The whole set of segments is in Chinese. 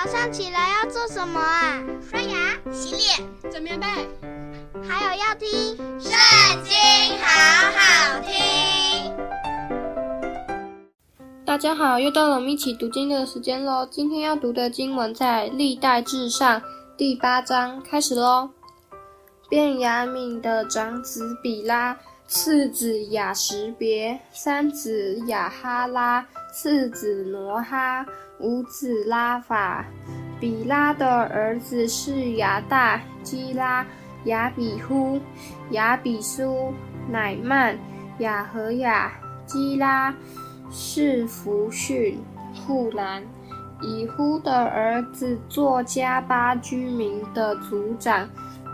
早上起来要做什么啊？刷牙、洗脸、整棉被，还有要听《圣经》，好好听。大家好，又到了我们一起读经的时间喽。今天要读的经文在《历代至上》第八章，开始喽。便雅敏的长子比拉，次子雅什别，三子雅哈拉，四子挪哈。五子拉法，比拉的儿子是亚大、基拉、亚比户、亚比苏、乃曼、亚和雅、基拉、是弗逊、户兰。以呼的儿子作加巴居民的族长，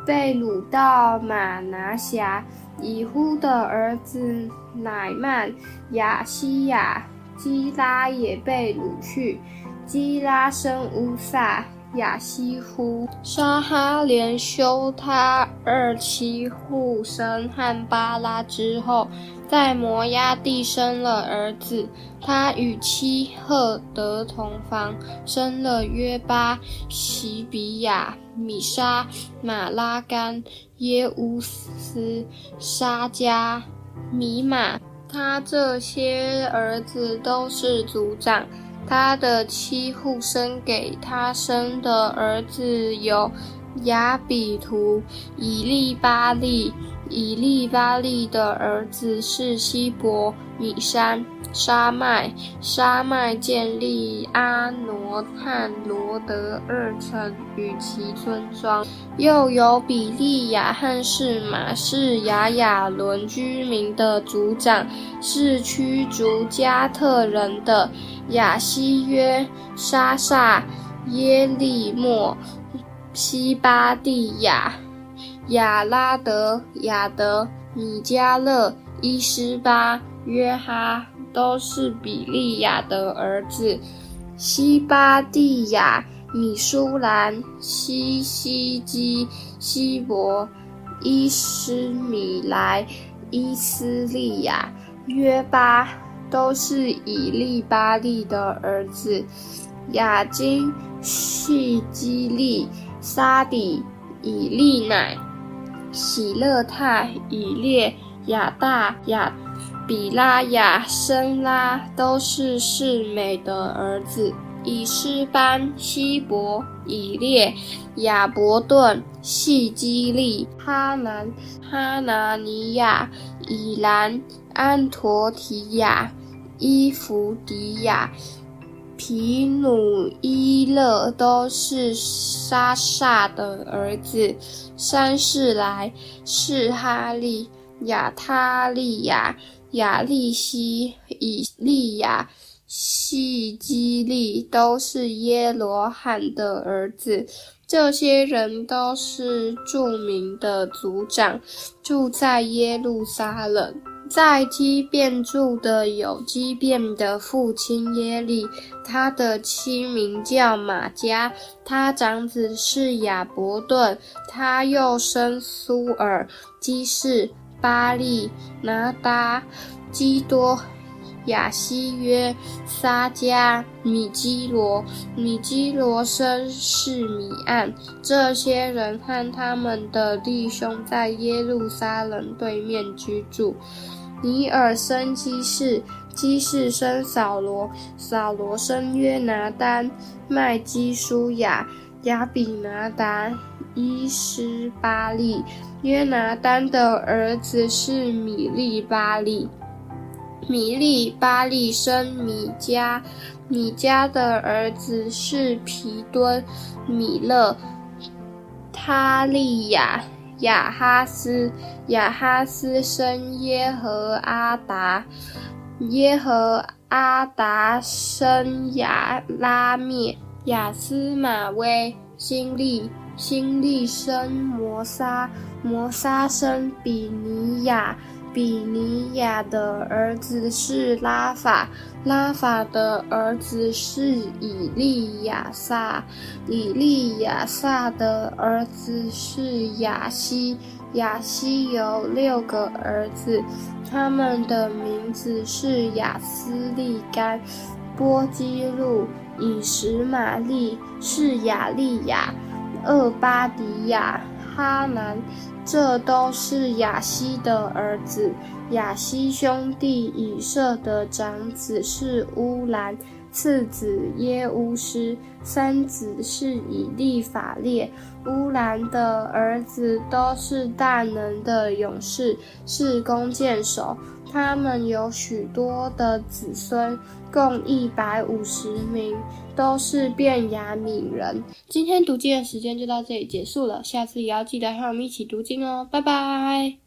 被掳到玛拿辖。以呼的儿子乃曼、亚西亚。基拉也被掳去，基拉生乌萨、亚希呼、沙哈连休他二妻户生汉巴拉之后，在摩押地生了儿子。他与妻赫德同房，生了约巴、西比亚、米沙、马拉干、耶乌斯、沙迦、米玛。他这些儿子都是族长，他的妻户生给他生的儿子有雅比图、以利巴利。以利巴利的儿子是希伯、米山、沙麦。沙麦建立阿挪汉罗德二城与其村庄。又有比利亚和示玛，是亚雅伦居民的族长，是驱逐加特人的雅西约、沙萨、耶利莫、西巴蒂亚。亚拉德、亚德、米加勒、伊斯巴、约哈，都是比利亚的儿子。西巴蒂亚、米舒兰、西西基、西伯、伊斯米莱、伊斯利亚、约巴，都是以利巴利的儿子。亚金、细基利、沙底、以利乃。喜勒泰、以列、亚大、亚比拉雅、申拉，都是示美的儿子。以斯班、希伯、以列、亚伯顿、细基利、哈南、哈拿尼亚、以兰、安陀提亚、伊弗迪亚。皮努伊勒都是沙萨的儿子，三世来、示哈利、亚他利亚、亚利西、以利亚、细基利都是耶罗罕的儿子。这些人都是著名的族长，住在耶路撒冷。在基遍住的有基遍的父亲耶利，他的妻名叫玛迦，他长子是亚伯顿，他又生苏尔、基士、巴利、拿达、基多、亚西约、撒迦、米基罗，米基罗生示米暗。这些人和他们的弟兄在耶路撒冷对面居住。尼尔生基士，基士生扫罗，扫罗生约拿单、麦基舒雅、亚比拿达、伊施巴利。约拿单的儿子是米利巴利。米利巴利生米迦，米迦的儿子是皮敦、米勒、他利亚、亚哈斯。亚哈斯生耶和阿达，耶和阿达生亚拉篾、亚斯马威、辛利，辛利生摩撒，摩撒生比尼亚。比尼亚的儿子是拉法，拉法的儿子是以利亚撒，以利亚撒的儿子是亚西，亚西有六个儿子，他们的名字是亚斯利干、波基路、以实玛利、是雅利亚、厄巴迪亚、哈南，这都是雅西的儿子。雅西兄弟以色的长子是乌兰。次子耶乌斯，三子是以利法列。乌兰的儿子都是大能的勇士，是弓箭手。他们有许多的子孙，共一百五十名，都是便雅悯人。今天读经的时间就到这里结束了，下次也要记得和我们一起读经哦，拜拜。